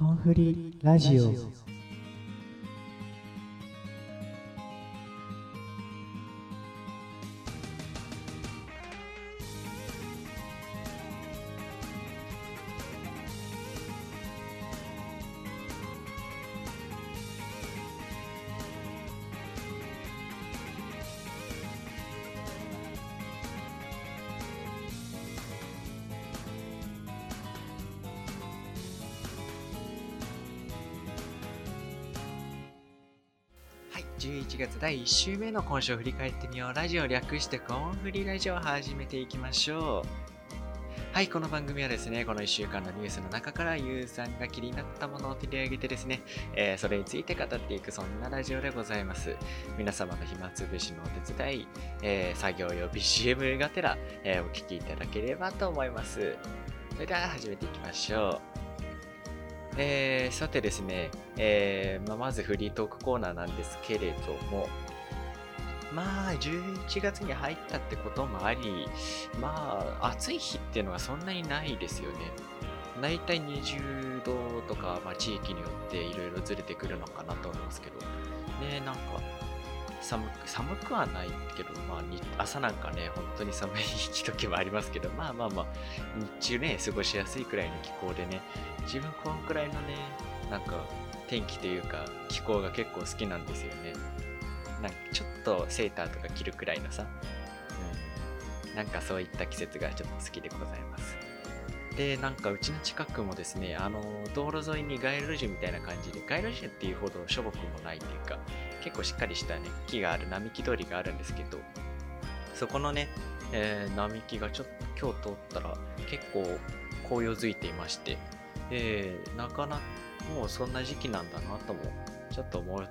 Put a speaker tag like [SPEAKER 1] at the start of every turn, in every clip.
[SPEAKER 1] コンフリラジオ。
[SPEAKER 2] 第1週目の今週を振り返ってみよう。ラジオ略してコンフリラジオを始めていきましょう。はい、この番組はですね、この1週間のニュースの中からユーさんが気になったものを取り上げてですね、えーそれについて語っていく、そんなラジオでございます。皆様の暇つぶしのお手伝い、えー作業用 BCM がてら、えーお聞きいただければと思います。それでは始めていきましょう。えーさてですね、えーまあ、まずフリートークコーナーなんですけれども、まあ、11月に入ったってこともあり、まあ、暑い日っていうのはそんなにないですよね。大体20度とか、まあ、地域によっていろいろずれてくるのかなと思いますけど、ね、なんか、寒く寒くはないけど、まあ、朝なんかね、本当に寒い時もありますけど、まあまあまあ、日中ね、過ごしやすいくらいの気候でね、自分こんくらいのね、なんか天気というか気候が結構好きなんですよね。なんかちょっとセーターとか着るくらいのさ、うん、なんかそういった季節がちょっと好きでございます。で、なんかうちの近くもですね、あの、道路沿いに街路樹みたいな感じで、街路樹っていうほどしょぼくもないというか、結構しっかりしたね、木がある並木通りがあるんですけど、そこのね、えー並木がちょっと今日通ったら結構紅葉づいていまして、えーなかなかもうそんな時期なんだなともちょっと思っ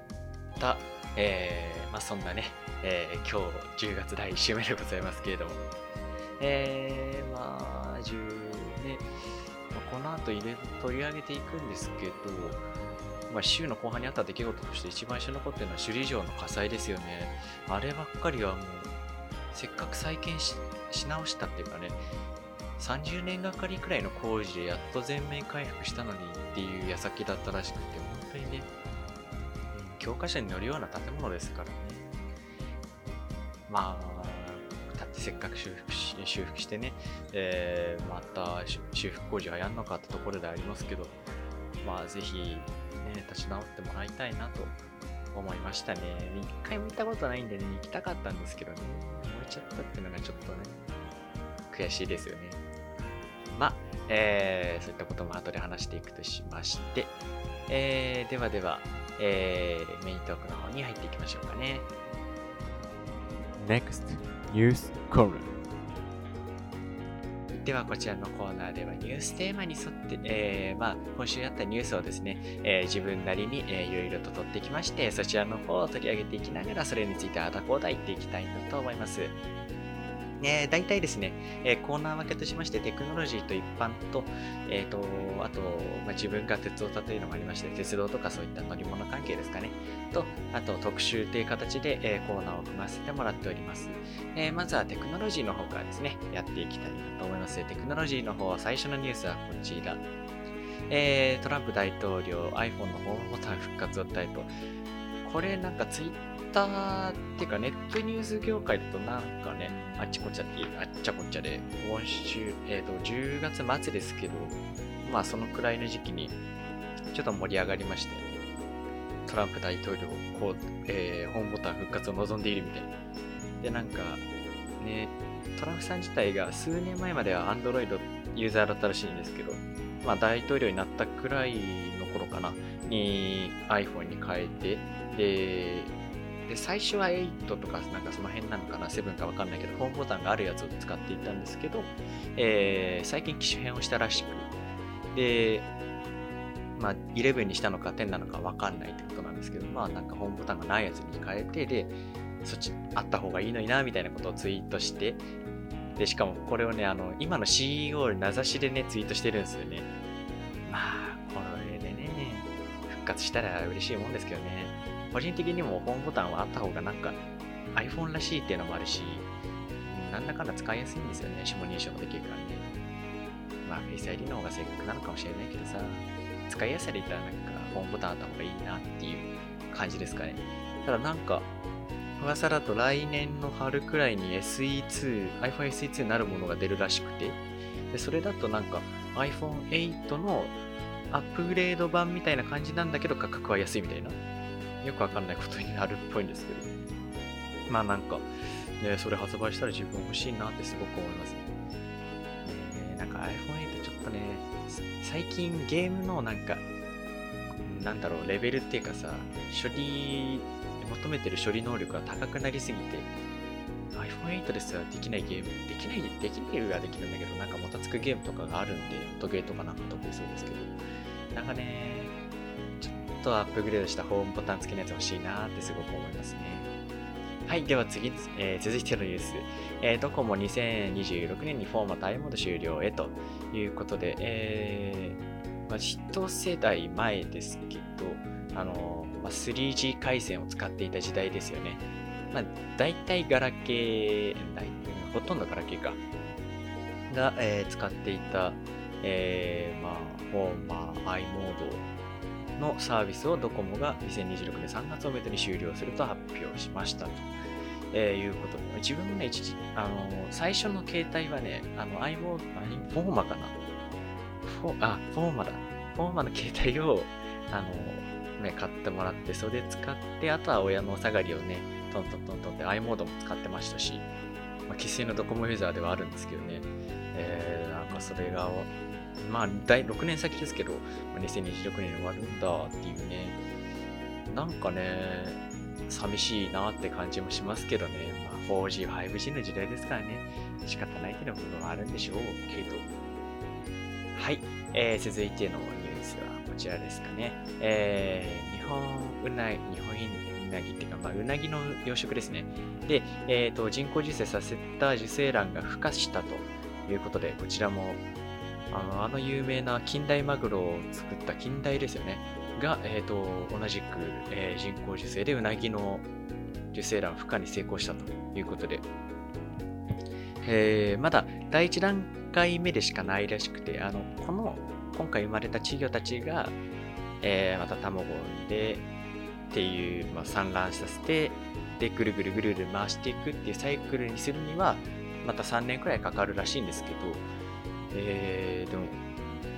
[SPEAKER 2] た、えーまあそんなね、えー今日10月第1週目でございますけれども、えーまあ10ね、まあこの後入れ取り上げていくんですけど、まあ、週の後半にあった出来事として一番印象に残ってるのは首里城の火災ですよね。あればっかりはもう、せっかく再建しし直したっていうかね、30年がかりくらいの工事でやっと全面回復したのにっていう矢先だったらしくて、本当にね、うん教科書に載るような建物ですからね。まあ、だってせっかく修復し修復してね、えーまた修修復工事はやんのかってところでありますけど、まあぜひ、ね、立ち直ってもらいたいなと思いましたね。一回も行ったことないんでね、行きたかったんですけどね、燃えちゃったっていうのがちょっとね、悔しいですよね。まあ、えーそういったことも後で話していくとしまして、えーではでは、えーメイントークの方に入っていきましょうかね。
[SPEAKER 1] NEXT News Corner
[SPEAKER 2] ではこちらのコーナーではニューステーマに沿って、えーまあ、今週あったニュースをですね、えー自分なりに、えーいろいろと取ってきましてそちらの方を取り上げていきながらそれについてあだこうだ言っていきたいなと思います。ね、大体ですね、えーコーナー分けとしましてテクノロジーと一般と、えーとあと、まあ、自分が鉄オタというのもありまして鉄道とかそういった乗り物関係ですかねとあと特集という形で、えコーナーを組ませてもらっております。えまずはテクノロジーの方からですね、やっていきたいなと思います。テクノロジーの方、最初のニュースはこちら。えトランプ大統領、iPhone のホームボタン復活を訴えと。これなんかツイッターっていうかネットニュース業界だとなんかね、あっちこっちゃって、あっちゃこっちゃで、今週、えっ、と、10月末ですけど、まあそのくらいの時期にちょっと盛り上がりましたよね。トランプ大統領、こう、えーホームボタン復活を望んでいるみたいな。で、なんか、ね、トランプさん自体が数年前までは Android ユーザーだったらしいんですけど、まあ大統領になったくらいの頃かな、に iPhone に変えて、で、で最初は8とかなんかその辺なのかな、7かわかんないけど、ホームボタンがあるやつを使っていたんですけど、えー最近機種変をしたらしく、で、まあ、11にしたのか10なのかわかんないってことなんですけど、まあなんかホームボタンがないやつに変えて、で、そっちあった方がいいのにな、みたいなことをツイートして、で、しかもこれをね、あの、今の CEO に名指しでね、ツイートしてるんですよね。まあ、これでね、復活したら嬉しいもんですけどね。個人的にもホームボタンはあった方がなんか iPhone らしいっていうのもあるし、なんだかんだ使いやすいんですよね。指紋認証もできるからね。まあ、Face ID の方が正確なのかもしれないけどさ。使いやすさで言ったらなんかホームボタンあった方がいいなっていう感じですかね。ただなんか、噂だと来年の春くらいに SE2、iPhone SE2 になるものが出るらしくて、でそれだとなんか iPhone8 のアップグレード版みたいな感じなんだけど価格は安いみたいな。よくわかんないことになるっぽいんですけど。まあなんか、ね、それ発売したら自分欲しいなってすごく思いますね。ねなんか iPhone8 ちょっとね、最近ゲームのなんか、なんだろう、レベルっていうかさ、処理、求めてる処理能力が高くなりすぎて、iPhone8 ですらできないゲーム、できない、できないはできるんだけど、なんかもたつくゲームとかがあるんで、音ゲーとかなんか得意そうですけど、なんかね、っとアップグレードしたホームボタン付きのやつ欲しいなってすごく思いますね。はい、では次、えー、続いてのニュース。えー、ドコモ2026年にフォーマット i モード終了へということで、えー、まあ、一世代前ですけど、あのまあ、3G 回線を使っていた時代ですよね。まあ、大体ガラケー、ほとんどガラケーか、が、えー、使っていた、えー、まあ、フォーマー i モードのサービスをドコモが2026年3月をめどに終了すると発表しましたと。えー、いうこと。で、自分もね、一時、あのー、最初の携帯はね、あの、i モード、フォーマかな？フォあ、フォーマだ。フォーマの携帯を、あのー、ね、買ってもらって、それ使って、あとは親のお下がりをね、トントントントンって i モードも使ってましたし、まあ、生粋のドコモユーザーではあるんですけどね、えー、なんかそれが、まあ、第6年先ですけど、2026年に終わるんだっていうね、なんかね、寂しいなって感じもしますけどね、まあ、4G、5G の時代ですからね、仕方ないけど部分はあるんでしょうけど。はい、えー、続いてのニュースはこちらですかね。えー、日本うなぎ、日本うなぎっていうか、まあ、うなぎの養殖ですね。で、えーと、人工授精させた受精卵が孵化したということで、こちらもあのあの有名な近代マグロを作った近代ですよね。が、えーと、同じく、えー、人工授精でうなぎの受精卵孵化に成功したということで、えー、まだ第一段階目でしかないらしくて、あのこの今回生まれた稚魚たちが、えー、また卵を産んでっていう、まあ、産卵させて、で、ぐるぐるぐるぐる回していくっていうサイクルにするには、また3年くらいかかるらしいんですけど、えー、でも、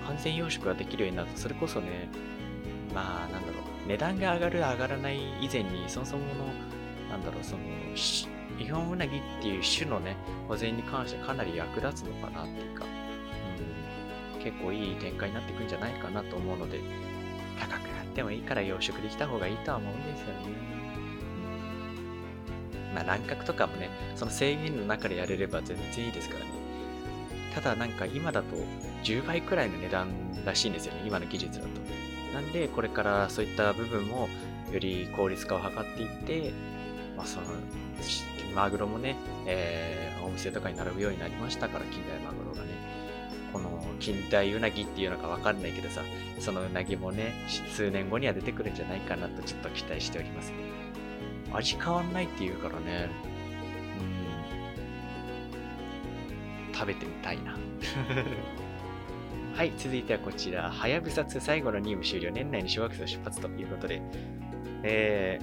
[SPEAKER 2] 完全養殖ができるようになると、それこそね、まあ、なんだろう、値段が上がる上がらない以前に、そもそもの、なんだろう、その、日本ウナギっていう種のね、保全に関してかなり役立つのかなっていうか、うん、結構いい展開になっていくんじゃないかなと思うので、高くなってもいいから養殖できた方がいいとは思うんですよね。まあ、乱獲とかもね、その制限の中でやれれば全然いいですからね。ただなんか今だと10倍くらいの値段らしいんですよね、今の技術だと。なんで、これからそういった部分もより効率化を図っていって、まあ、その、マグロもね、えー、お店とかに並ぶようになりましたから、近代マグロがね。この近代うなぎっていうのかわかんないけどさ、そのうなぎもね、数年後には出てくるんじゃないかなとちょっと期待しておりますね。味変わんないっていうからね、食べてみたいな。はい、続いてはこちら、はやぶさ2最後の任務終了、年内に小学生を出発ということで、え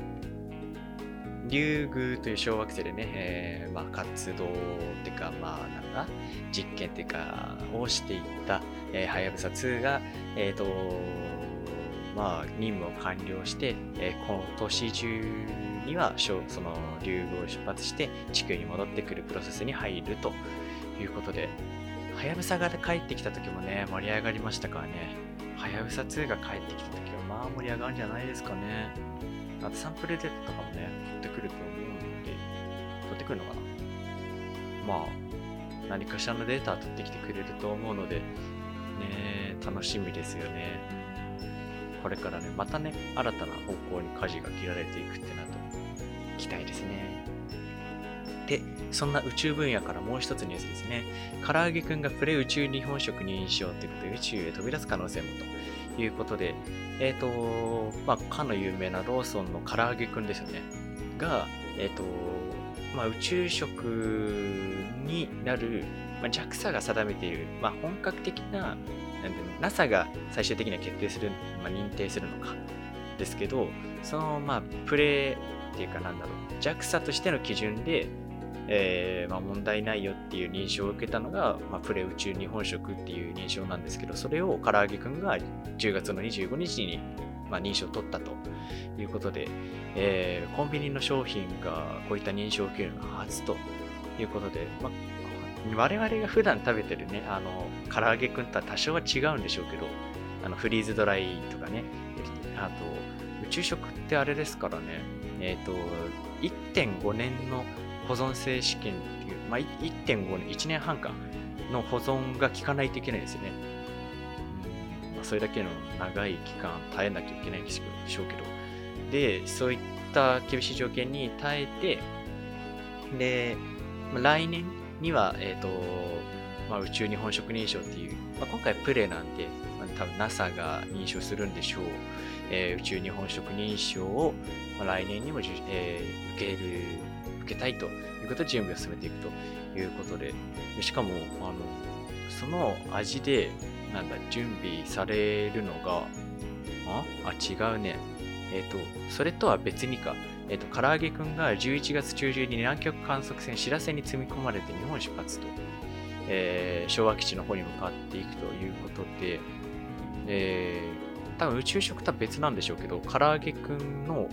[SPEAKER 2] ー、竜宮という小惑星でね、えー、まあ、活動っていうか、まあ、なんだ、実験っていうか、をしていった、えー、はやぶさ2が、えっ、ー、と、まあ、任務を完了して、えー、今年中には、その竜宮を出発して、地球に戻ってくるプロセスに入るとということで、はやぶさが帰ってきた時もね、盛り上がりましたからね。はやぶさ2が帰ってきた時は、まあ盛り上がるんじゃないですかね。あとサンプルデータとかもね、取ってくると思うので、取ってくるのかな？まあ、何かしらのデータ取ってきてくれると思うので、ね、楽しみですよね。これからね、またね、新たな方向に舵が切られていくってなと、期待ですね。そんな宇宙分野からもう一つニュースですね。唐揚げくんがプレ宇宙日本食認証ということで宇宙へ飛び出す可能性もということで、えっ、ー、と、まあ、かの有名なローソンの唐揚げくんですよね。が、えっ、ー、と、まあ、宇宙食になる、まあ、JAXA が定めている、まあ、本格的ななんで、NASA が最終的には決定する、まあ、認定するのかですけど、その、まあ、プレーっていうかなんだろう、JAXA としての基準で、えーまあ、問題ないよっていう認証を受けたのが、まあ、プレ宇宙日本食っていう認証なんですけど、それを唐揚げくんが10月の25日に、まあ、認証を取ったということで、えー、コンビニの商品がこういった認証を受けるのは初ということで、まあ、我々が普段食べてるね、あの、唐揚げくんとは多少は違うんでしょうけど、あの、フリーズドライとかね、あと、宇宙食ってあれですからね、えっ、ー、と、1.5年の保存性試験っていう、まあ、1.5年、1年半かの保存が効かないといけないですよね。うんまあ、それだけの長い期間耐えなきゃいけないんでしょうけど。で、そういった厳しい条件に耐えて、で、まあ、来年には、えっ、ー、と、まあ、宇宙日本食認証っていう、まあ、今回プレなんで、まあ、多分 NASA が認証するんでしょう。えー、宇宙日本食認証を、まあ、来年にも、えー、受ける、けたいということで準備を進めていくということで、でしかも、あの、その味で、なんだ、準備されるのが、あ？あ、違うね。えっ、ー、と、それとは別にか、えっ、ー、と、唐揚げくんが11月中旬に南極観測船しらせに積み込まれて日本出発と、えー、昭和基地の方に向かっていくということで、えー、多分宇宙食とは別なんでしょうけど、唐揚げくんの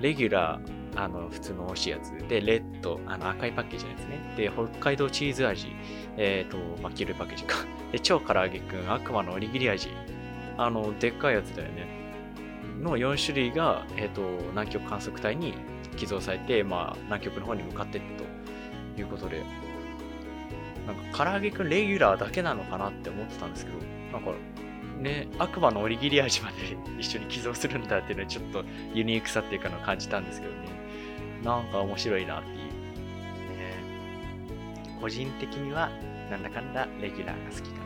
[SPEAKER 2] レギュラー、あの、普通の美味しいやつで、レッド、あの赤いパッケージのやつね。で、北海道チーズ味、えっ、ー、と、まあ、黄色いパッケージか。で、超唐揚げくん、悪魔のおにぎり味。あの、でっかいやつだよね。の4種類が、えーと、南極観測隊に寄贈されて、まあ、南極の方に向かっていったということで、なんか、唐揚げくんレギュラーだけなのかなって思ってたんですけど、なんか、ね、悪魔のおにぎり味まで 一緒に寄贈するんだっていうのはちょっとユニークさっていうかのを感じたんですけどね。なんか面白いなっていう。ね、個人的には、なんだかんだレギュラーが好きかな。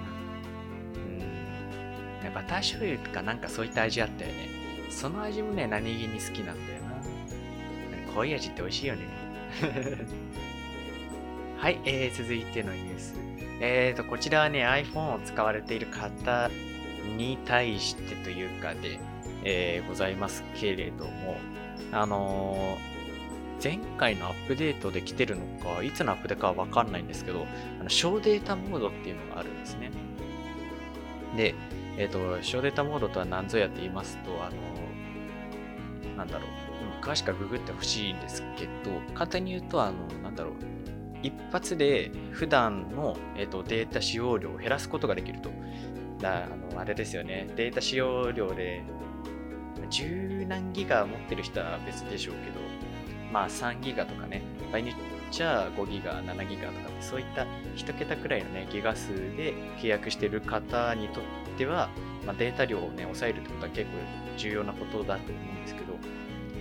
[SPEAKER 2] うん。バター醤油とかなんかそういった味あったよね。その味もね、何気に好きなんだよな。濃い味って美味しいよね。はい、えー、続いてのニュース。えーと、こちらはね、iPhone を使われている方に対してというかで、えー、ございますけれども、あのー、前回のアップデートで来てるのか、いつのアップデートかはわかんないんですけど、あの小データモードっていうのがあるんですね。で、えっ、ー、と、小データモードとは何ぞやって言いますと、あのなんだろう、詳しくはググってほしいんですけど、簡単に言うと、あの、なんだろう、一発で普段の、えーと、データ使用量を減らすことができると。だあの、あれですよね、データ使用量で、十何ギガ持ってる人は別でしょうけど、まあ3ギガとかね、場合によっちゃ5ギガ、7ギガとかって、そういった1桁くらいのね、ギガ数で契約してる方にとっては、まあ、データ量をね、抑えるってことは結構重要なことだと思うんですけど、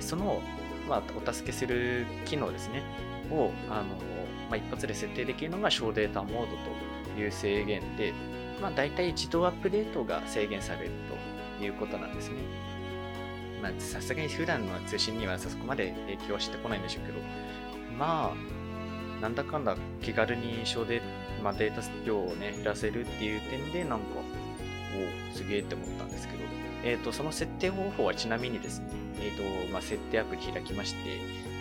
[SPEAKER 2] その、まあ、お助けする機能ですね、を、あの、まあ、一発で設定できるのが小データモードという制限で、まあ、大体自動アップデートが制限されるということなんですね。まあ、さすがに普段の通信にはそこまで影響はしてこないんでしょうけど、まあ、なんだかんだ気軽に小デ,、まあ、データ量をね、減らせるっていう点で、なんか、おすげえって思ったんですけど、えっ、ー、と、その設定方法はちなみにですね、えっ、ー、と、まあ、設定アプリ開きまし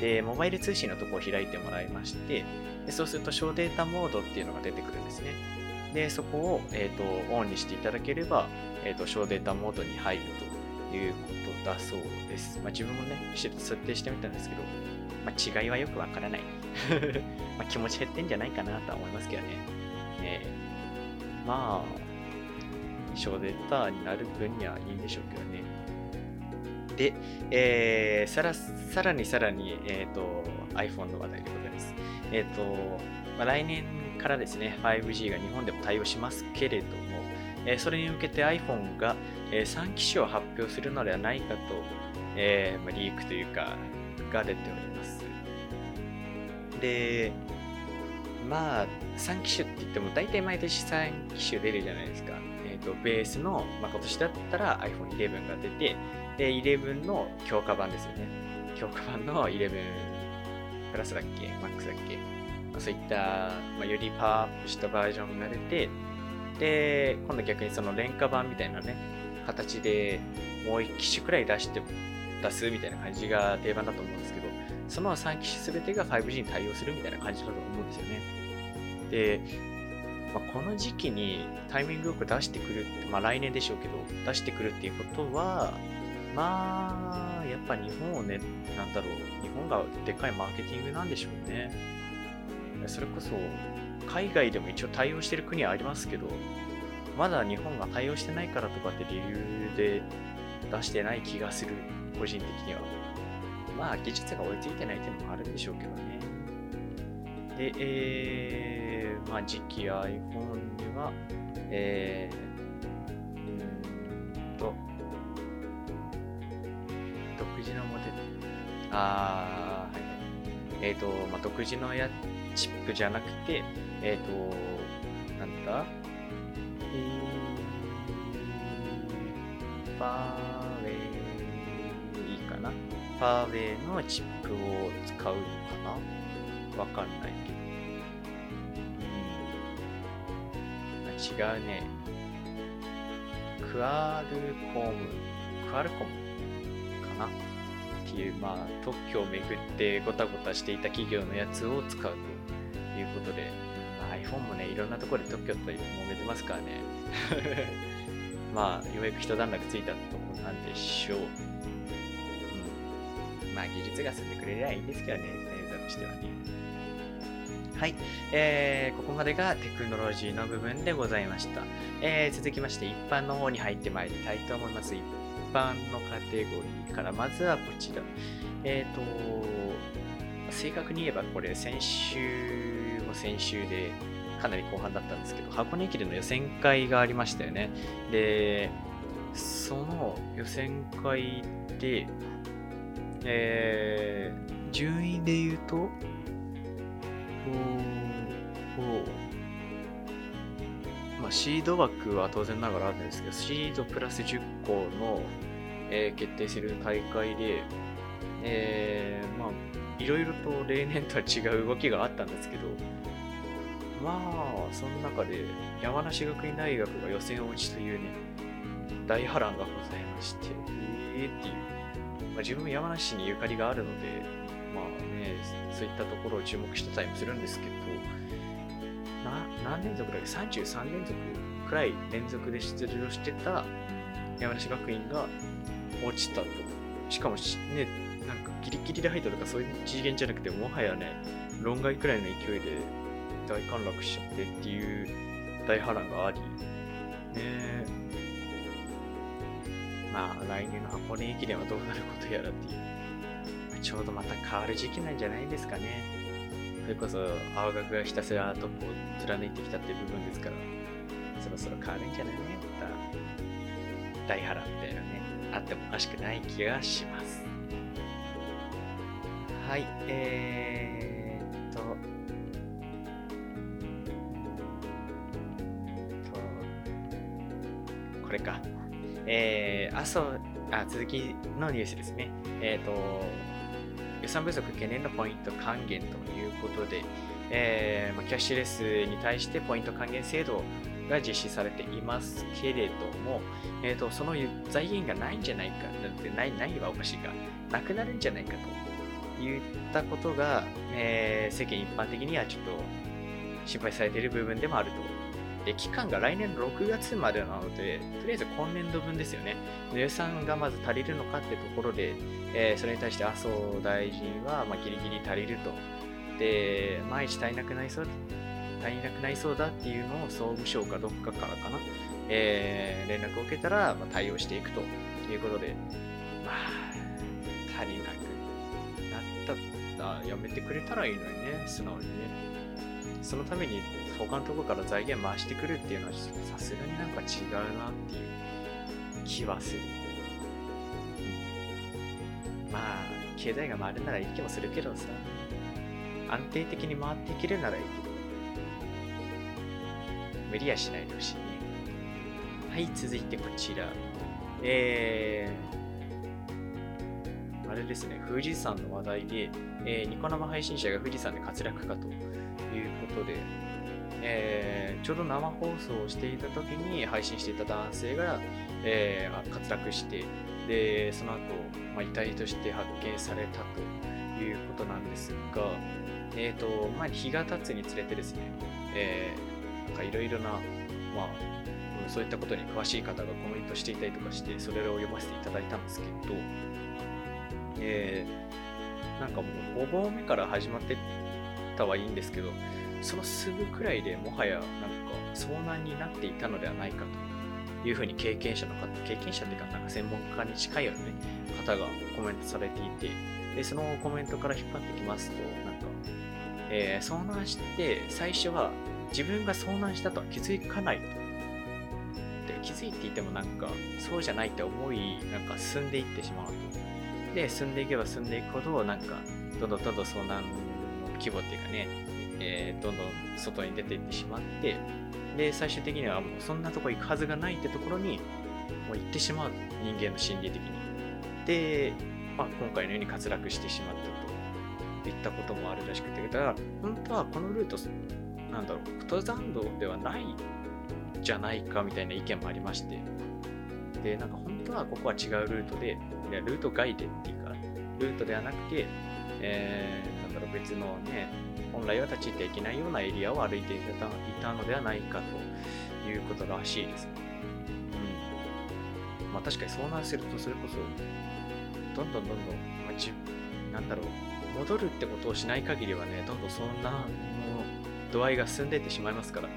[SPEAKER 2] て、で、モバイル通信のとこを開いてもらいまして、でそうすると小データモードっていうのが出てくるんですね。で、そこを、えっ、ー、と、オンにしていただければ、えっ、と、小データモードに入るということだそうです。まあ、自分もね、設定してみたんですけど、まあ、違いはよくわからない。ま、気持ち減ってんじゃないかなとは思いますけどね。ねまあ、小データになる分にはいいんでしょうけどね。で、えー、さらさらにさらに、えーと、iPhone の話題でございます。えっ、ー、と、まあ、来年からですね、5G が日本でも対応しますけれども、え、それに向けて iPhone が、え、3機種を発表するのではないかと、えま、リークというか、が出ております。で、まあ、3機種って言っても大体毎年3機種出るじゃないですか。えっと、ベースの、まあ、今年だったら iPhone 11が出て、で、11の強化版ですよね。強化版の11プラスだっけ ?MAX だっけ、まあ、そういった、まあ、よりパワーアップしたバージョンが出て、で、今度逆にその廉価版みたいなね、形でもう1機種くらい出して出すみたいな感じが定番だと思うんですけど、その3機種全てが 5G に対応するみたいな感じだと思うんですよね。で、まあ、この時期にタイミングよく出してくるって、まあ来年でしょうけど、出してくるっていうことは、まあ、やっぱ日本をね、なんだろう、日本がでっかいマーケティングなんでしょうね。それこそ、海外でも一応対応してる国はありますけど、まだ日本が対応してないからとかって理由で出してない気がする、個人的には。まあ、技術が追いついてないっていうのもあるんでしょうけどね。で、えー、まあ、次期 iPhone では、えー、うんと、独自のモデル。あー、はい。えっ、ー、と、まあ、独自のやチップじゃなくて、えっ、ー、と、なんだ？えー、ファーウェイ、いいかな？ファーウェイのチップを使うのかな？わかんないけど。うん。違うね。クアルコム、クアルコムかな？っていう、まあ、特許をめぐってごたごたしていた企業のやつを使うということで、まあ、iPhone もね、いろんなところで特許と揉めてますからね。まあ、ようやく一段落ついたところなんでしょう。うん。まあ、技術が進んでくれりゃいいんですけどね、ユーザーとしてはね。はい、えー、ここまでがテクノロジーの部分でございました。えー、続きまして、一般の方に入ってまいりたいと思います。一般のカテゴリーから、まずはこちら。えっ、ー、と、正確に言えばこれ先週先週でかなり後半だったんですけど、箱根駅伝の予選会がありましたよね。で、その予選会で、えー、順位で言うと、おおまあ、シード枠は当然ながらあるんですけど、シードプラス10個の、えー、決定する大会で、えー、まあ、いろいろと例年とは違う動きがあったんですけど、まあ、その中で山梨学院大学が予選落ちというね、大波乱がございまして、えーっていう。まあ、自分も山梨にゆかりがあるので、まあね、そういったところを注目してたりもするんですけど、な何連続だっけ ?33 連続くらい連続で出場してた山梨学院が落ちたと。しかもね、なんかギリギリで入ったとかそういう次元じゃなくて、もはやね、論外くらいの勢いで大陥落しちゃってっていう大波乱があり、ねまあ来年の箱根駅伝はどうなることやらっていう、ちょうどまた変わる時期なんじゃないですかね。それこそ青学がひたすらトップを貫いてきたっていう部分ですから、そろそろ変わるんじゃないね、また。大波乱みたいなね、あってもおかしくない気がします。はい、えー、っと、れか。えー、あ、そ、あ、続きのニュースですね。えっ、ー、と、予算不足懸念のポイント還元ということで、えーま、キャッシュレスに対してポイント還元制度が実施されていますけれども、えーと、その財源がないんじゃないか、だってない、ないはおかしいか、なくなるんじゃないかといったことが、えー、世間一般的にはちょっと心配されている部分でもあるとで、期間が来年6月までなので、とりあえず今年度分ですよね。予算がまず足りるのかってところで、えー、それに対して麻生大臣は、まあ、ギリギリ足りると。で、毎日足りなくなりそう、足りなくなりそうだっていうのを総務省かどっかからかな、えー、連絡を受けたら、まあ、対応していくということで、まあ、足りなくなったらやめてくれたらいいのにね、素直にね。そのために他のところから財源回してくるっていうのはさすがになんか違うなっていう気はする。まあ、経済が回るならいい気もするけどさ、安定的に回っていけるならいいけど、無理はしないでほしいね。はい、続いてこちら。えー、あれですね、富士山の話題で、えー、ニコ生配信者が富士山で活躍かということで、えーちょうど生放送をしていた時に配信していた男性が、えー滑落して、で、その後、まあ、遺体として発見されたということなんですが、えっ、と、まあ、日が経つにつれてですね、えなんかいろいろな、まあ、そういったことに詳しい方がコメントしていたりとかして、それを読ませていただいたんですけど、えーなんかもう5合目から始まってたはいいんですけど、そのすぐくらいでもはやなんか遭難になっていたのではないかというふうに経験者の方、経験者っていうか、なんか専門家に近いような、ね、方がコメントされていて、で、そのコメントから引っ張ってきますと、なんか、えー遭難して最初は自分が遭難したとは気づかないと。で気づいていてもなんかそうじゃないって思いなんか進んでいってしまうと。で進んでいけば進んでいくほどなんかどんどんどんどん遭難の規模っていうかね、えーどんどん外に出ていってしまってで最終的にはもうそんなとこ行くはずがないってところにもう行ってしまう。人間の心理的に。で、まあ、今回のように滑落してしまったと。いったこともあるらしくて。だから本当はこのルートなんだろう登山道ではないじゃないかみたいな意見もありまして。でなんか本当はここは違うルートでいやルート外でっていうかルートではなくて、えーなんだろう別のね本来は立ち入っていけないようなエリアを歩いていたのではないかということらしいです。うん。まあ確かに遭難するとそれこそどんどんどんどん、まあ、じなんだろう戻るってことをしない限りはねどんどん遭難の度合いが進んでいってしまいますから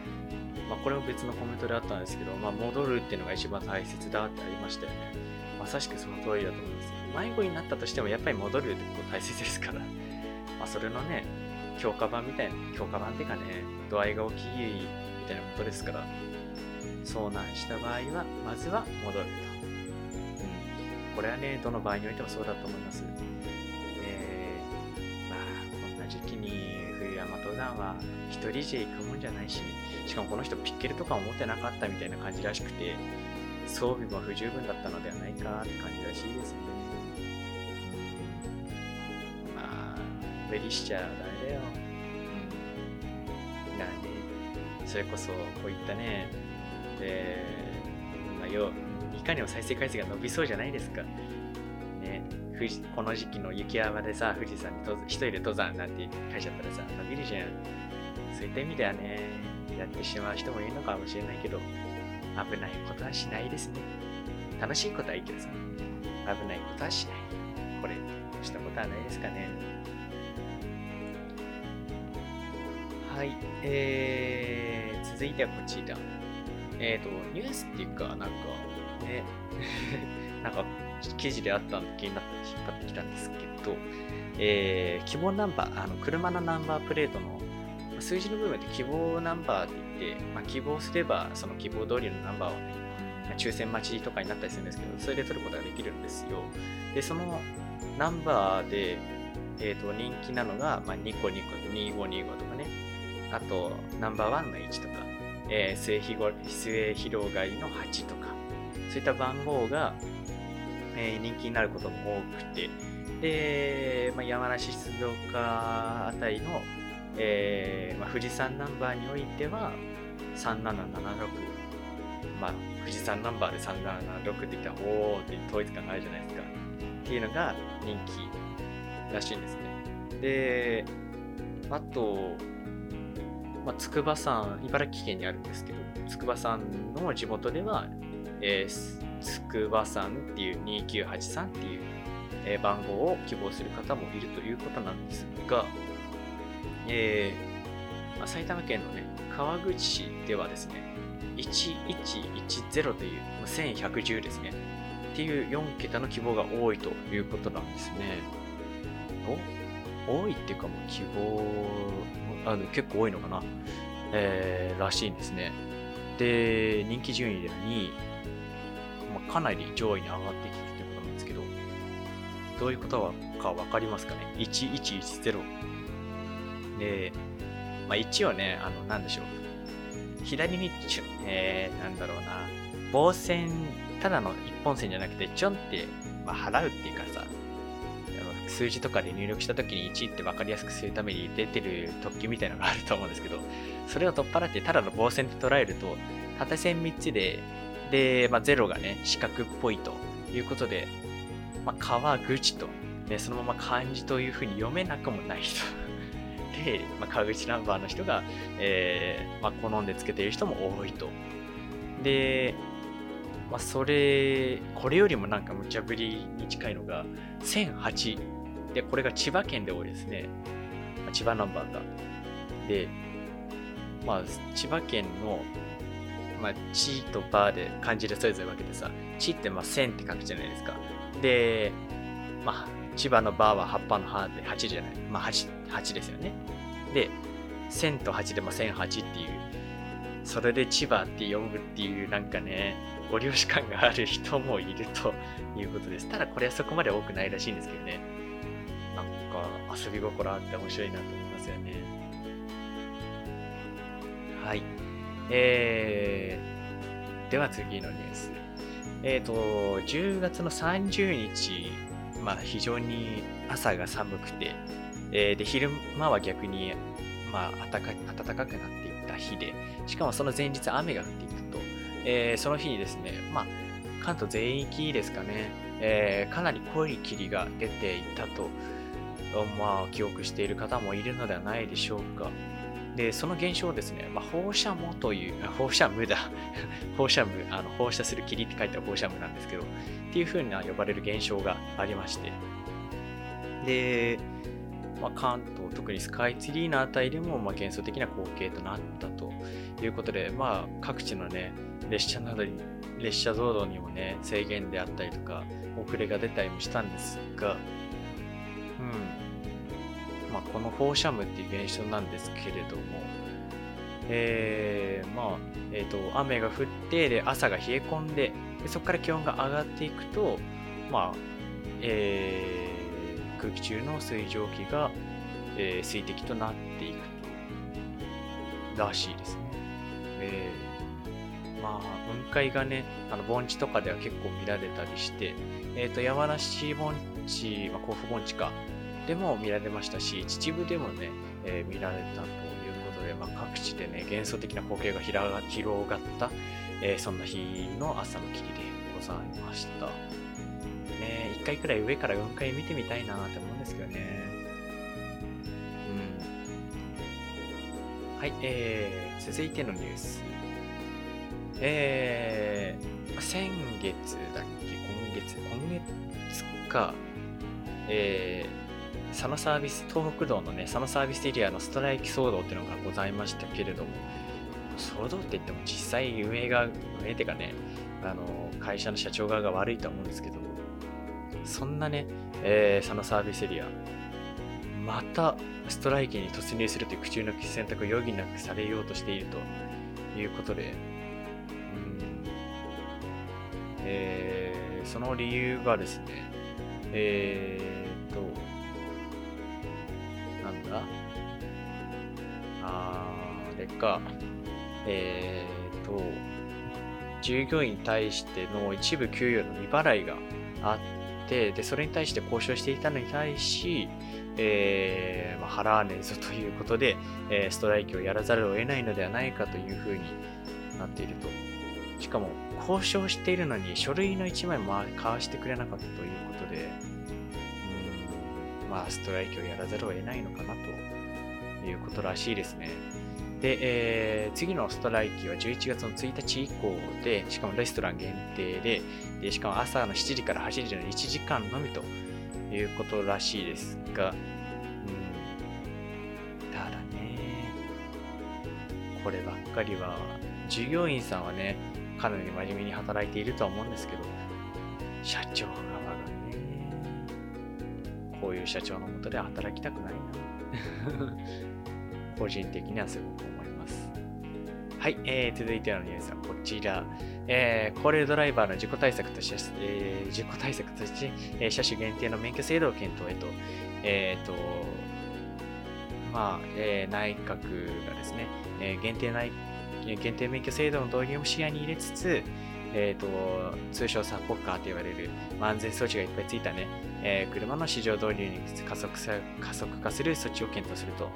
[SPEAKER 2] まあ、これも別のコメントであったんですけど、まあ、戻るっていうのが一番大切だってありましたよね。まさしくその通りだと思います。迷子になったとしても、やっぱり戻るってこと大切ですから、まあ、それのね、強化版みたいな、強化版っていうかね、度合いが大きいみたいなことですから、遭難した場合は、まずは戻ると。うん。これはね、どの場合においてもそうだと思います。えー、まあ、こんな時期に冬山登山は一人じゃ行くもんじゃないし、しかもこの人ピッケルとかも持ってなかったみたいな感じらしくて、装備も不十分だったのではないかって感じらしいですね。うんまあ、無理しちゃダメだよ。うん。なんで、それこそこういったね、えー、まあ、よいかにも再生回数が伸びそうじゃないですか。ね、富士この時期の雪山でさ、富士山に登一人で登山なんて書いちゃったらさ、伸びるじゃん。そういった意味ではね、やってしまう人もいるのかもしれないけど、危ないことはしないですね。楽しいことはいいけどさ、危ないことはしない。これ、したことはないですかね。はい、えー、続いてはこちら。えっ、ー、と、ニュースっていうか、なんか、ね、なんか、記事であったの気になって引っ張ってきたんですけど、えー、希望ナンバー、あの車のナンバープレートの数字の部分って希望ナンバーって言って、まあ、希望すればその希望通りのナンバーをね、抽選待ちとかになったりするんですけど、それで取ることができるんですよ。で、そのナンバーで、えー、と人気なのが、まあ、2個2個2525とかね、あとナンバーワンの1とか、えー、末広末広がりの8とか、そういった番号が、えー人気になることも多くて、で、まあ、山梨静岡あたりの、えーまあ、富士山ナンバーにおいては3776まあ富士山ナンバーで3776って言ったらおーって統一感があるじゃないですか。っていうのが人気らしいんですね。であと、まあ、筑波山茨城県にあるんですけど筑波山の地元では、えー筑波山っていう2983っていう、え番号を希望する方もいるということなんですが、えーまあ、埼玉県のね、川口市ではですね、1110という、ま1110ですね、っていう4桁の希望が多いということなんですね。お多いっていうかもう希望あの結構多いのかな、えーらしいんですね。で、人気順位で2位、まあ、かなり上位に上がってきてるってことなんですけど、どういうことかわかりますかね ?1110。で、まあ、一応ね、あの、なんでしょう。左にちょ、えー、なんだろうな、棒線、ただの一本線じゃなくて、ちょんって、まあ、払うっていうかさ、数字とかで入力した時に1って分かりやすくするために出てる特権みたいなのがあると思うんですけど、それを取っ払ってただの棒線で捉えると、縦線3つで、で、まあ、0がね、四角っぽいということで、まあ、川口と、ね、そのまま漢字というふうに読めなくもない人。で、まあ、川口ナンバーの人が、えーまあ、好んでつけている人も多いと。で、まあ、それ、これよりもなんか無茶ぶりに近いのが、1008。で、これが千葉県で多いですね。まあ、千葉ナンバーが。で、まあ、千葉県の、まあ、地とバーで漢字でそれぞれ分けてさ、地ってまあ1000って書くじゃないですか。で、まあ、千葉のバーは葉っぱの葉で8じゃない。まあ8、8ですよね。で、1000と8でも1008っていう、それで千葉って読むっていうなんかね、ご了承感がある人もいるということです。ただこれはそこまで多くないらしいんですけどね。なんか遊び心あって面白いなと思いますよね。はい。えー、では次のニュース。えっ、ー、と、10月の30日、まあ非常に朝が寒くて、えー、で、昼間は逆に、まあ暖か暖かくなっていった日で、しかもその前日雨が降っていくと、えー、その日にですね、まあ、関東全域ですかね、えー、かなり濃い霧が出ていたと、まあ、記憶している方もいるのではないでしょうか。で、その現象をですね、まあ、放射網という、放射無だ。放射無、あの放射する霧って書いてある放射無なんですけど、っていう風な呼ばれる現象がありまして。で、まあ、関東、特にスカイツリーのあたりでも、まあ、幻想的な光景となったということで、まあ、各地のね、列車などに、列車増動にもね、制限であったりとか、遅れが出たりもしたんですが、うん。まあ、この放射霧っていう現象なんですけれども、えー、まあ、え、ー、と、雨が降って、で、朝が冷え込んで、でそこから気温が上がっていくと、まあ、え、空気中の水蒸気が、えー、水滴となっていくと、らしいですね。えーまあ、雲海がね、あの盆地とかでは結構見られたりして、えっ、ー、と、山梨盆地、まあ、甲府盆地か、でも見られましたし、秩父でもね、えー、見られたということで、まあ、各地でね、幻想的な光景が広がった、えー、そんな日の朝の霧でございました。ね、一回くらい上から雲海見てみたいなって思うんですけどね。うん。はい、えー、続いてのニュース。えー、先月だっけ？今月今月か、えー、佐野サービス、東北道のね、佐野サービスエリアのストライキ騒動っていうのがございましたけれども、騒動って言っても実際運営が、運営っていうかね、あの、会社の社長側が悪いと思うんですけど、そんなね、えー、佐野サービスエリア、またストライキに突入するという口の選択を余儀なくされようとしているということで、えー、その理由がですね、えーと、なんだ？あ、れか、えーと、従業員に対しての一部給与の未払いがあって、で、それに対して交渉していたのに対し、えーまあ、払わねえぞということで、えー、ストライキをやらざるを得ないのではないかというふうになっていると。しかも、交渉しているのに書類の1枚も交わしてくれなかったということで、うん、まあ、ストライキをやらざるを得ないのかなということらしいですね。で、えー、次のストライキは11月の1日以降で、しかもレストラン限定で、でしかも朝の7時から8時の1時間のみということらしいですが、うん、ただね、こればっかりは、従業員さんはね、かなり真面目に働いているとは思うんですけど、社長側がね、こういう社長のもとで働きたくないな。個人的にはすごく思います。はい、えー、続いてのニュースはこちら。えー、高齢ドライバーの自己対策として、えー、自己対策として、えー、車種限定の免許制度を検討へと、えっ、ー、と、まあ、えー、内閣がですね、えー、限定内限定免許制度の導入も視野に入れつつ、えーと、通称サポッカーと言われる、まあ、安全装置がいっぱいついたね、えー、車の市場導入に加速さ加速化する措置を検討すると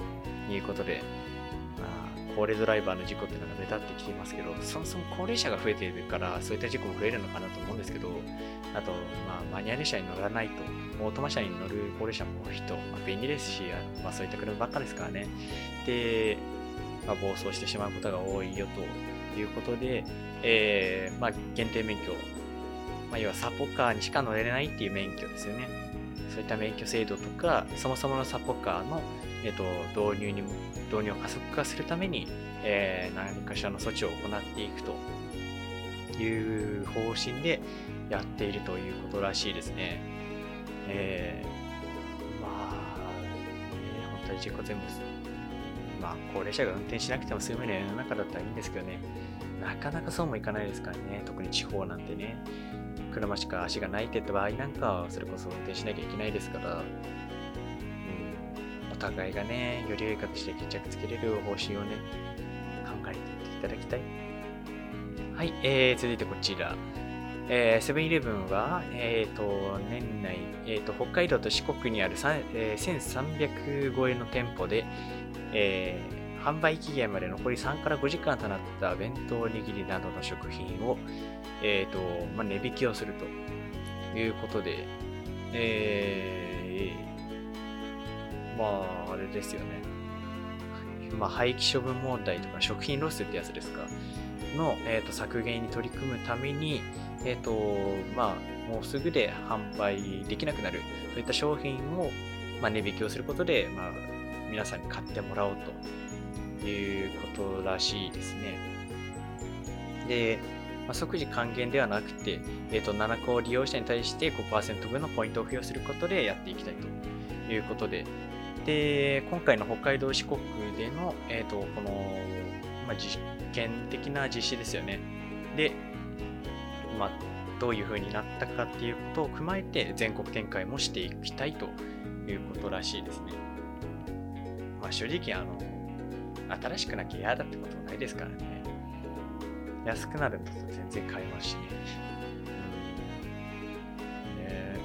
[SPEAKER 2] いうことで、まあ、高齢ドライバーの事故っていうのが目立ってきていますけど、そもそも高齢者が増えているから、そういった事故も増えるのかなと思うんですけど、あと、まあ、マニュアル車に乗らないと、オートマ車に乗る高齢者も多い人、まあ、便利ですし、まあ、そういった車ばっかですからね。で、まあ、暴走してしまうことが多いよということで、えー、まあ、限定免許、まあ、要はサポカーにしか乗れないっていう免許ですよね。そういった免許制度とか、そもそものサポカーの、えーと、導入に導入を加速化するために、えー、何かしらの措置を行っていくという方針でやっているということらしいですね。えー、まあ、ね、本当に事故全部、まあ、高齢者が運転しなくても済むような世の中だったらいいんですけどね、なかなかそうもいかないですからね、特に地方なんてね、車しか足がないって言った場合なんかは、それこそ運転しなきゃいけないですから、うん、お互いがね、より良い形で決着つけれる方針をね、考えていただきたい。はい、えー、続いてこちら。セブンイレブンは、えーと、年内、えーと、北海道と四国にある、えー、1300超えの店舗で、えー販売期限まで残り3から5時間となった弁当握りなどの食品を、えーとまあ、値引きをするということで、えー、まあ、あれですよね。まあ、廃棄処分問題とか食品ロスってやつですか、の、えーと、削減に取り組むために、え、ー、と、まあ、もうすぐで販売できなくなる、そういった商品を、まあ、値引きをすることで、まあ、皆さんに買ってもらおうと。いうことらしいですね。で、まあ、即時還元ではなくて、えーと、7個利用者に対して5%分のポイントを付与することでやっていきたいということで、で、今回の北海道四国での、えーと、この、まあ、実験的な実施ですよね。で、まあ、どういう風になったかっていうことを踏まえて全国展開もしていきたいということらしいですね。まあ、正直あの新しくなきゃ嫌だってことないですからね。安くなると全然買えますしね。うん。ね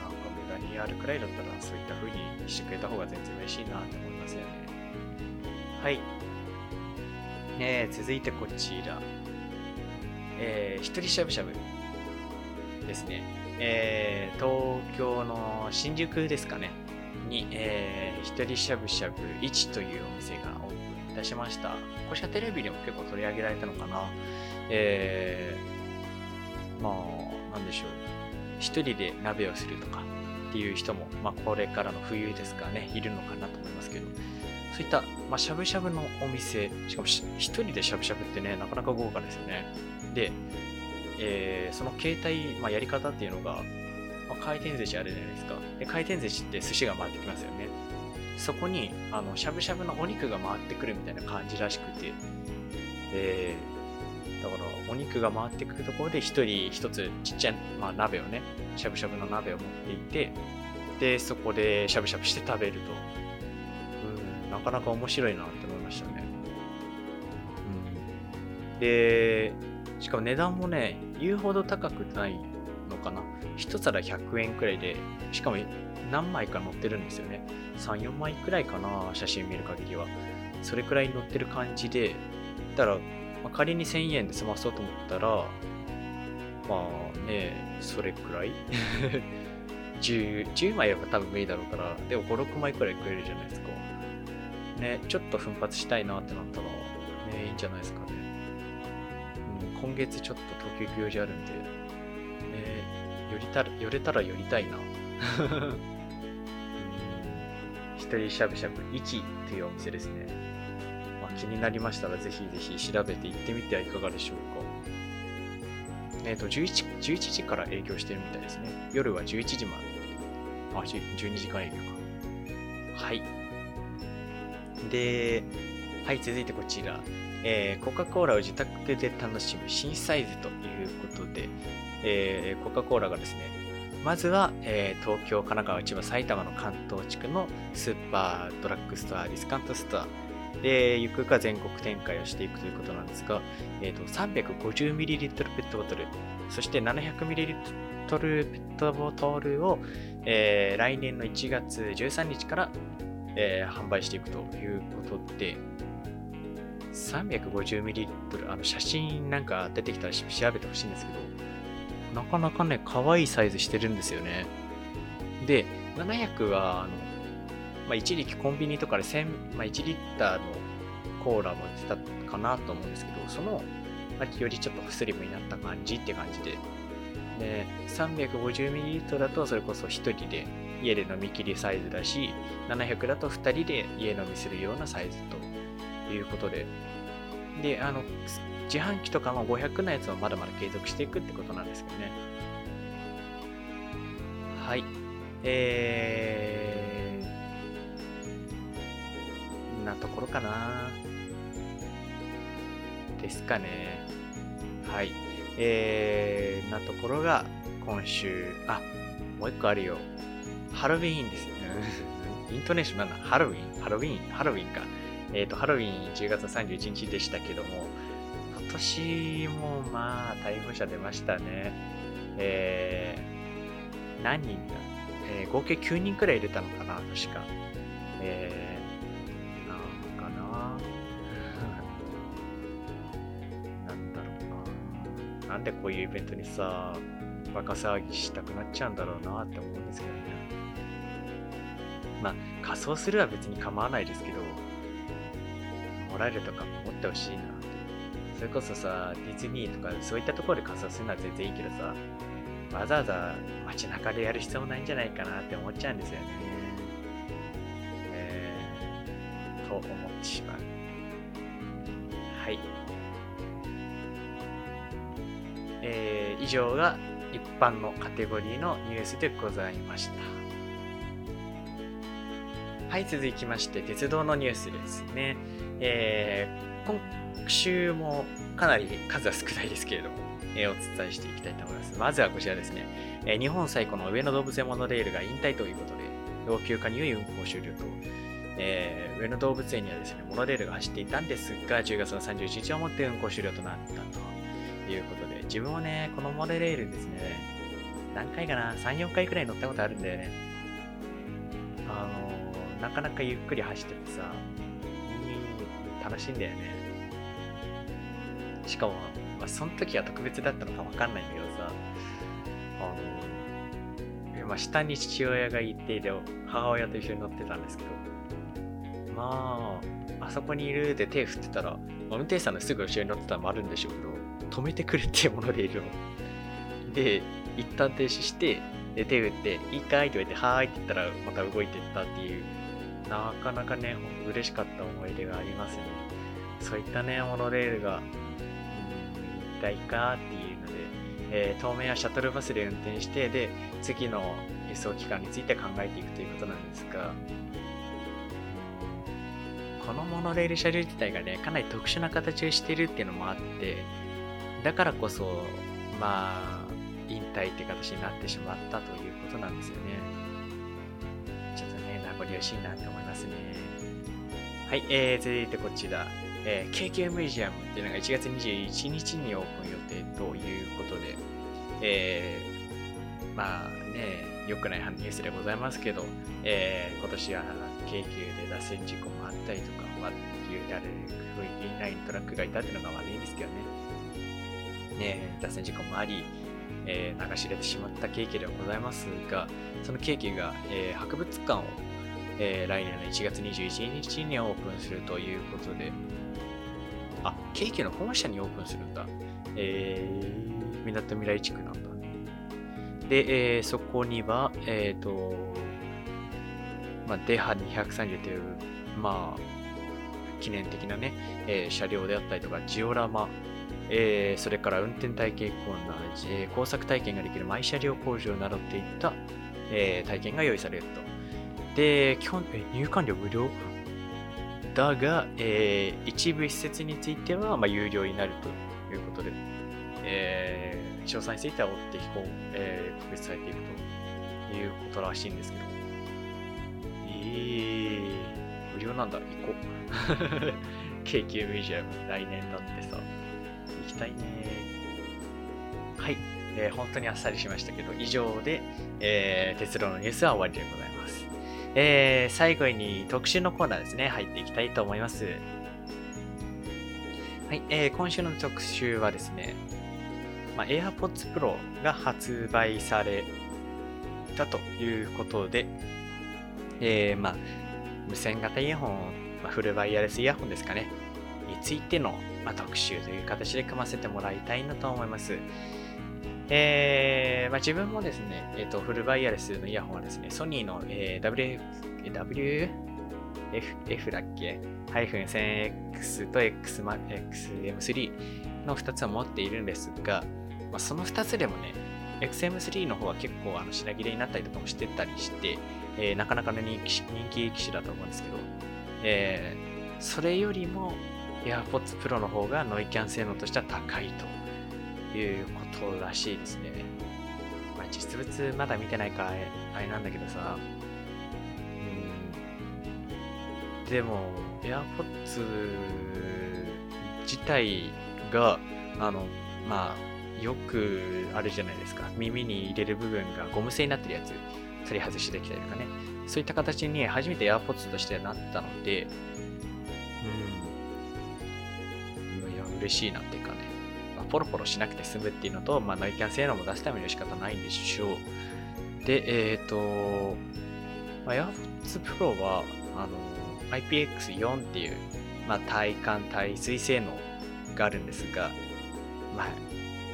[SPEAKER 2] なんか無駄にあるくらいだったらそういった風にしてくれた方が全然嬉しいなって思いますよね。はい。ね続いてこちら。えー、一人しゃぶしゃぶですね。えー、東京の新宿ですかね。に、えー、一人しゃぶしゃぶ1というお店がいたしました。こちらテレビでも結構取り上げられたのかな。えー、まあ、なんでしょう。一人で鍋をするとかっていう人も、まあ、これからの冬ですからね、いるのかなと思いますけど、そういった、まあ、しゃぶしゃぶのお店、しかも一人でしゃぶしゃぶってね、なかなか豪華ですよね。で、えー、その携帯、まあ、やり方っていうのが、まあ、回転寿司あるじゃないですか。で回転寿司って寿司が回ってきますよね。そこにあのしゃぶしゃぶのお肉が回ってくるみたいな感じらしくて、えー、だからお肉が回ってくるところで一人一つちっちゃい、まあ、鍋をね、しゃぶしゃぶの鍋を持っていて、で、そこでしゃぶしゃぶして食べると、うん、なかなか面白いなって思いましたね。うん、で、しかも値段もね、言うほど高くないのかな。一皿100円くらいで、しかも何枚か載ってるんですよね。3、4枚くらいかな、写真見る限りは。それくらい載ってる感じで、だから、まあ、仮に1000円で済まそうと思ったら、まあね、それくらい 10, 10枚やれば多分無理だろうから、でも5、6枚くらいくれるじゃないですか。ね、ちょっと奮発したいなってなったら、ね、いいんじゃないですかね。うん、今月ちょっと東京行く用事あるんで、ね、寄りた、寄れたら寄りたいな。一人しゃぶしゃぶ1というお店ですね。まあ、気になりましたらぜひぜひ調べて行ってみてはいかがでしょうか。えっ、ー、と11、11時から営業してるみたいですね。夜は11時まで。あ、12時間営業か。はい。で、はい、続いてこちら。えー、コカ・コーラを自宅で楽しむ新サイズということで、えー、コカ・コーラがですね、まずは、えー、東京、神奈川、千葉、埼玉の関東地区のスーパードラッグストア、ディスカウントストアで、ゆくゆくは全国展開をしていくということなんですが、えー、と 350ml ペットボトル、そして 700ml ペットボトルを、えー来年の1月13日から、えー販売していくということで、350ml、あの写真なんか出てきたら調べてほしいんですけど、なかなかね、可愛いサイズしてるんですよね。で、700は、あの、まあ、一時期コンビニとかで1000、まあ、1リッターのコーラも出たかなと思うんですけど、その、まあ、よりちょっとスリムになった感じって感じで、で、350ml だとそれこそ1人で家で飲み切りサイズだし、700だと2人で家飲みするようなサイズということで、で、あの、自販機とかの500のやつはまだまだ継続していくってことなんですけどね。はい。えー、なところかな。ですかね。はい。えー、なところが今週、あ、もう一個あるよ。ハロウィーンですよね。イントネーションなんだハロウィン？ハロウィン？ハロウィンか。えっ、と、ハロウィン10月31日でしたけども、年もまあ、逮捕者出ましたね。えー、何人だ、えー合計9人くらい入れたのかな、確か。えー、なんかな？なんだろうな。なんでこういうイベントにさ、バカ騒ぎしたくなっちゃうんだろうなって思うんですけどね。まあ、仮装するは別に構わないですけど、モラルとかも持ってほしいな。それこそさ、ディズニーとかそういったところで仮装するのは全然いいけどさ、わざわざ街中でやる必要もないんじゃないかなって思っちゃうんですよね。えー、と思ってしまう。はい。えー、以上が一般のカテゴリーのニュースでございました。はい、続きまして、鉄道のニュースですね。えー、今週もかなり数は少ないですけれども、えーお伝えしていきたいと思います。まずはこちらですね。えー日本最古の上野動物園モノレールが引退ということで、老朽化により運行終了と、えー上野動物園にはですね、モノレールが走っていたんですが、10月の31日をもって運行終了となったということで、自分もね、このモノレールですね、何回かな、3、4回くらい乗ったことあるんだよね。あのーなかなかゆっくり走っててさ、楽しいんだよね。しかも、まあ、その時は特別だったのかわかんないけどさ、あの、まあ、下に父親がいて、で、母親と一緒に乗ってたんですけど、まあ、あそこにいるで手振ってたら、まあ運転手さんのすぐ後ろに乗ってたのもあるんでしょうけど、止めてくれってモノレールを。で、一旦停止して、で手振って、いいかいって言われて、はーいって言ったら、また動いてったっていう、なかなかね、嬉しかった思い出がありますね。そういったね、モノレールが、うん、一体かっていうので、えー当面はシャトルバスで運転して、で、次の輸送期間について考えていくということなんですが、このモノレール車両自体がね、かなり特殊な形をしているっていうのもあって、だからこそ、まあ、引退って形になってしまったということなんですよね。ちょっとね、名残惜しいなって思いますね。はい、えー、続いてこちら、えー、KK ミュージアムっていうのが1月21日にオープン予定ということで、えー、まあね、良くないニュースでございますけど、えー、今年は京急で脱線事故もあったりとか、まあ、言うてあれ、グリーンライントラックがいたっていうのが悪いんですけどね。ね、脱線事故もあり、えー流し入れてしまったケーキではございますが、そのケーキが、えー博物館を、えー来年の1月21日にオープンするということで、あ、ケーキの本社にオープンするんだ。えー、みなとみらい地区なんだね。で、えーそこには、えっ、と、まあ、デハ230という、まあ、記念的なね、えー車両であったりとか、ジオラマ、えーそれから運転体験コーナー、えー工作体験ができるマイ車両工場などっていった、えー体験が用意されると。で、基本、えー入館料無料？だが、えー一部施設については、まあ、有料になるということで、えー詳細については追って飛行、えー、告別されていくということらしいんですけど。えー、無料なんだ。行こう。京急ミュージアム、来年だってさ。行きたいね。はい。えー本当にあっさりしましたけど、以上で、えー鉄道のニュースは終わりでございます。えー最後に特集のコーナーですね、入っていきたいと思います。はい、えー今週の特集はですね、まあ、AirPods Pro が発売されたということで、えーまあ、無線型イヤホン、まあ、フルワイヤレスイヤホンですかね、についての、まあ、特集という形で組ませてもらいたいなと思います。えーまあ、自分もですね、えーと、フルワイヤレスのイヤホンはですね、ソニーの、えー WF、WF だっけ ?-1000X と X XM3 の2つを持っているんですが、まあ、その2つでもね、XM3 の方は結構あの品切れになったりとかもしてたりして、えーなかなかの人気人気機種だと思うんですけど、えーそれよりも AirPods Pro の方がノイキャン性能としては高いということらしいですね。まあ、実物まだ見てないからあれなんだけどさ、うん、でも AirPods 自体が、あの、まあ、よくあるじゃないですか。耳に入れる部分がゴム製になってるやつ、取り外しできたりとかね。そういった形に初めて AirPods としてなったので、うん。いや、嬉しいなっていうかね。ポロポロしなくて済むっていうのと、まあ、ノイキャン性能も出すためには仕方ないんでしょう。で、えっ、と、まあ、AirPods Pro は、あの、IPX4 っていう、まあ、体感、耐水性能があるんですが、まあ、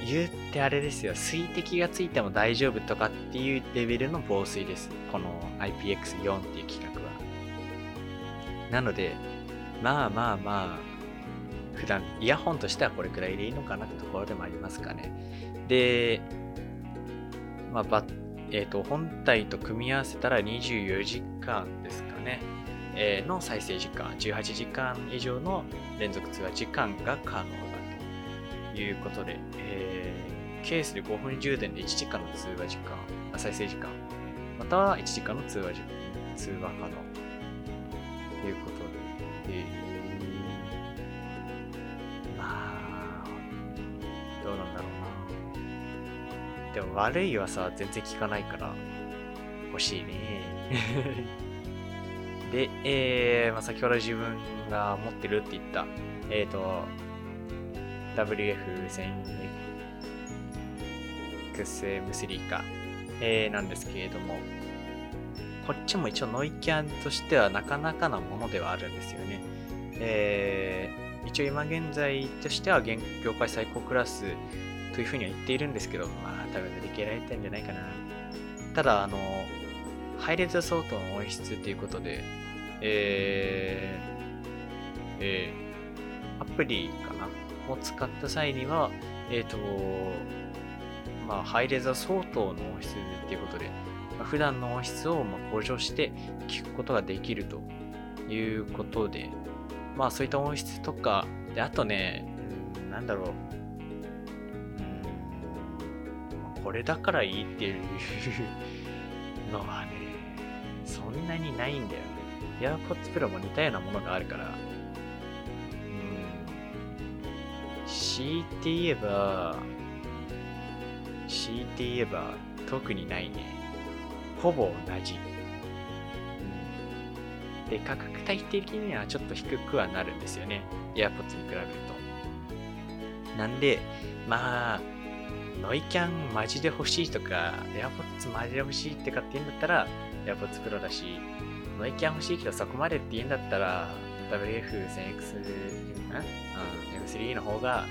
[SPEAKER 2] 言ってあれですよ、水滴がついても大丈夫とかっていうレベルの防水です。この IPX4 っていう規格は。なので、まあまあまあ、普段イヤホンとしてはこれくらいでいいのかなってところでもありますかね。で、まあ、えっ、と、本体と組み合わせたら24時間ですかね。えーの再生時間、18時間以上の連続通話時間が可能だということで、えーケースで5分充電で1時間の通話時間、あ再生時間、または1時間の通話時間、通話可能ということで、えーでも悪い噂は、全然効かないから、欲しいね。で、えーまあ、先ほど自分が持ってるって言った、えっ、と、WF1000XM3 か、えーなんですけれども、こっちも一応ノイキャンとしてはなかなかなものではあるんですよね。えー一応今現在としては現業界最高クラスというふうには言っているんですけど、まあ多分乗り切られてるんじゃないかな。ただ、あの、ハイレゾ相当の音質っていうことで、えー、えー、アプリかなを使った際には、えっ、と、まあ、ハイレゾ相当の音質っていうことで、まあ、普段の音質をまあ向上して聞くことができるということで、まあそういった音質とか、で、あとね、うんなんだろう、これだからいいっていう のはね、そんなにないんだよね。AirPods Pro も似たようなものがあるから、うん、強いて言えば、強いて言えば特にないね。ほぼ同じ。うん、で、価格帯的にはちょっと低くはなるんですよね。AirPods に比べると。なんで、まあ、ノイキャンマジで欲しいとか、AirPods マジで欲しいってかって言うんだったら、AirPods Pro だし、ノイキャン欲しいけどそこまでって言うんだったら、WF1000X、んうん M3 の方が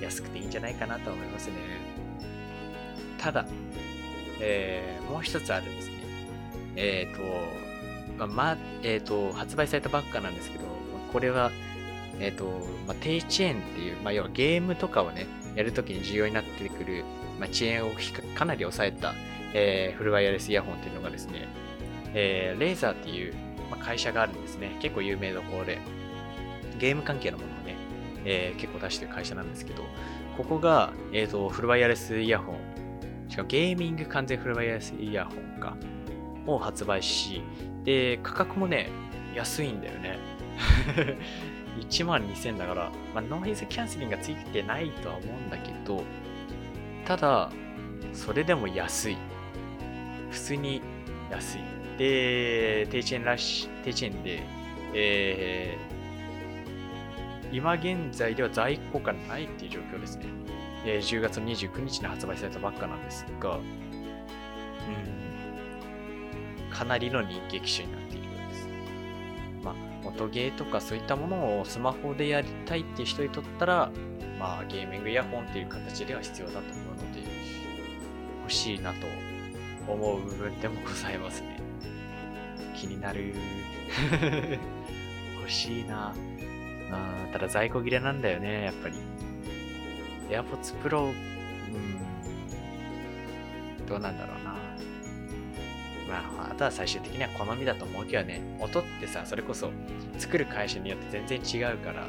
[SPEAKER 2] 安くていいんじゃないかなと思いますね。ただ、えーもう一つあるんですね。えっ、と、まあ、まえっ、と、発売されたばっかなんですけど、これは、えっ、と、まあ、低遅延っていう、まあ、要はゲームとかをね、やるときに重要になってくる、まあ、遅延をかなり抑えた、えーフルワイヤレスイヤホンっていうのがですね、えーレーザーっていう、まあ、会社があるんですね。結構有名どころで、ゲーム関係のものをね、えー結構出してる会社なんですけど、ここが、えっ、と、フルワイヤレスイヤホン、しかもゲーミング完全フルワイヤレスイヤホンか、を発売し、で、価格もね、安いんだよね。1万2000だから、まあ、ノイズキャンセリングがついてないとは思うんだけど、ただ、それでも安い。普通に安い。で、低チェーンらし、低チェーンで、えー、今現在では在庫がないっていう状況ですね。えー、10月29日に発売されたばっかなんですが、うん、かなりの人気機種にな。まあ、音ゲーとかそういったものをスマホでやりたいっていう人にとったら、まあ、ゲーミングイヤホンっていう形では必要だと思うので、欲しいなと思う部分でもございますね。気になる。欲しいな。あただ在庫切れなんだよね、やっぱり。AirPods Pro、うん、どうなんだろう。まあ、あとは最終的には好みだと思うけどね、音ってさ、それこそ作る会社によって全然違うから、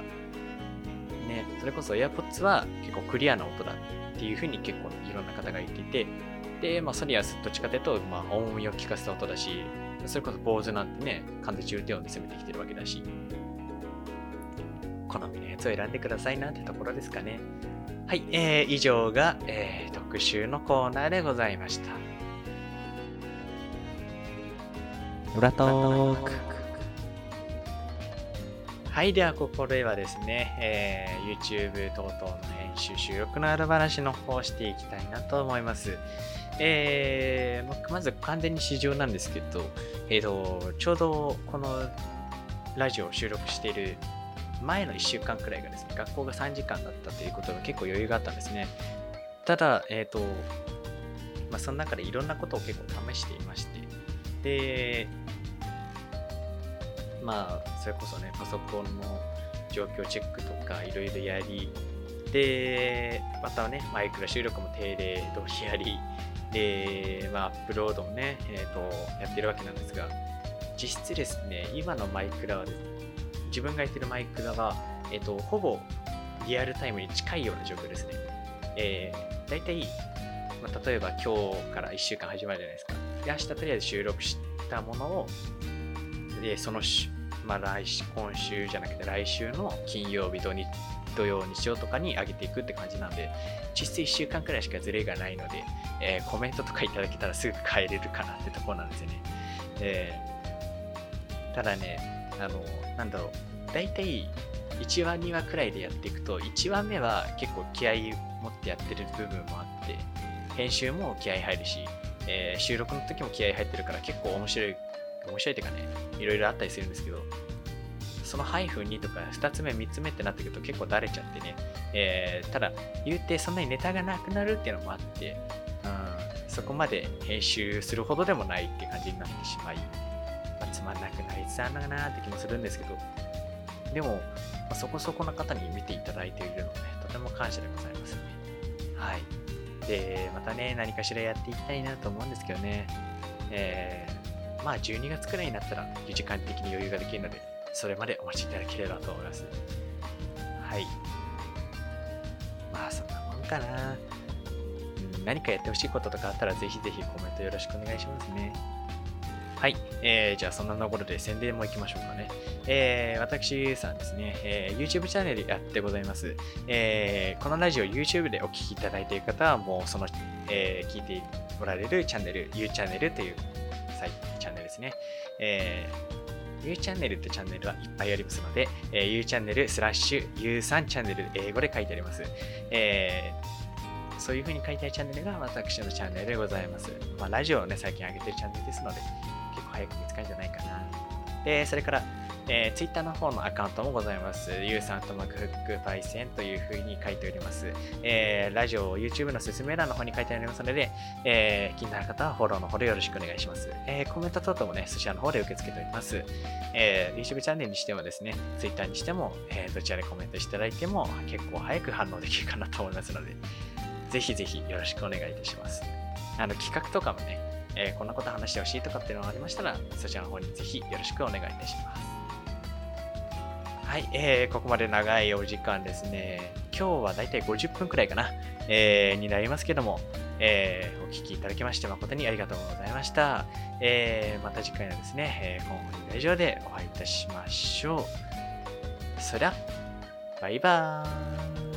[SPEAKER 2] ね、それこそ AirPods は結構クリアな音だっていうふうに結構いろんな方が言っていて、で、まあ、ソニーはどっちかというと、まあ、音を聞かせた音だし、それこそ坊主なんてね、完全重低音で攻めてきてるわけだし、好みのやつを選んでくださいなってところですかね。はい、えー、以上が、えー、特集のコーナーでございました。
[SPEAKER 1] 裏トーク。
[SPEAKER 2] はい、ではここではですね、えー、YouTube 等々の編集、収録のある話の方をしていきたいなと思います。えー、まず完全に市場なんですけど、えーと、ちょうどこのラジオを収録している前の1週間くらいがですね、学校が3時間だったということが結構余裕があったんですね。ただ、えっ、ー、と、まあ、その中でいろんなことを結構試していまして、で、まあ、それこそね、パソコンの状況チェックとかいろいろやり、で、またね、マイクラ収録も定例通りやり、で、まあ、アップロードもね、えっ、ー、と、やってるわけなんですが、実質ですね、今のマイクラはですね、自分がやってるマイクラは、えっ、ー、と、ほぼリアルタイムに近いような状況ですね。えー、大体、まあ、例えば今日から1週間始まるじゃないですか。明日とりあえず収録したものを、で、そのまあ、来週、今週じゃなくて来週の金曜日、土日、土曜、日曜とかに上げていくって感じなんで、実質1週間くらいしかズレがないので、えー、コメントとかいただけたらすぐ変えれるかなってとこなんですよね。えー、ただね、あの、なんだろう、大体1話、2話くらいでやっていくと、1話目は結構気合持ってやってる部分もあって、編集も気合入るし、えー、収録の時も気合入ってるから結構面白い、面白いっていうかね、いろいろあったりするんですけど、そのハイフン2とか2つ目、3つ目ってなってくると結構だれちゃってね、えー、ただ言うてそんなにネタがなくなるっていうのもあって、うん、そこまで編集するほどでもないって感じになってしまい、まあ、つまんなくなりつつあるのかなって気もするんですけど、でも、まあ、そこそこの方に見ていただいているので、とても感謝でございますね。はい。で、またね、何かしらやっていきたいなと思うんですけどね。えー、まあ12月くらいになったら時間的に余裕ができるので、それまでお待ちいただければと思います。はい。まあそんなもんかな。うん、何かやってほしいこととかあったらぜひぜひコメントよろしくお願いしますね。はい。えー、じゃあそんなところで宣伝も行きましょうかね。えー、私さんですね、えー、YouTube チャンネルやってございます。えー、このラジオ YouTube でお聴きいただいている方はもうその、えー、聞いておられるチャンネル、U チャンネルというサイチャンネルですね。えー、U チャンネルってチャンネルはいっぱいありますので、えー、U チャンネルスラッシュ U3 チャンネル英語で書いてあります。えー、そういう風に書いてあるチャンネルが私のチャンネルでございます。まあ、ラジオをね、最近上げてるチャンネルですので、早く見つかるんじゃないかな。で、それから、えー、Twitter の方のアカウントもございます。ゆうさんとマクフックパイセンという風に書いております。えー、ラジオ、YouTube の説明欄の方に書いてありますので、えー、気になる方はフォローの方でよろしくお願いします。えー、コメント等々もね、そちらの方で受け付けております。えー、YouTube チャンネルにしてもですね、Twitter にしても、えー、どちらでコメントしていただいても結構早く反応できるかなと思いますので、ぜひぜひよろしくお願いいたします。あの、企画とかもね、えー、こんなこと話してほしいとかっていうのがありましたら、そちらの方にぜひよろしくお願いいたします。はい、えー、ここまで長いお時間ですね。今日はだいたい50分くらいかな、えー、になりますけども、えーお聞きいただきまして誠にありがとうございました。えーまた次回のですね、えー、コンフリラジオでお会いいたしましょう。そりゃ、バイバーイ。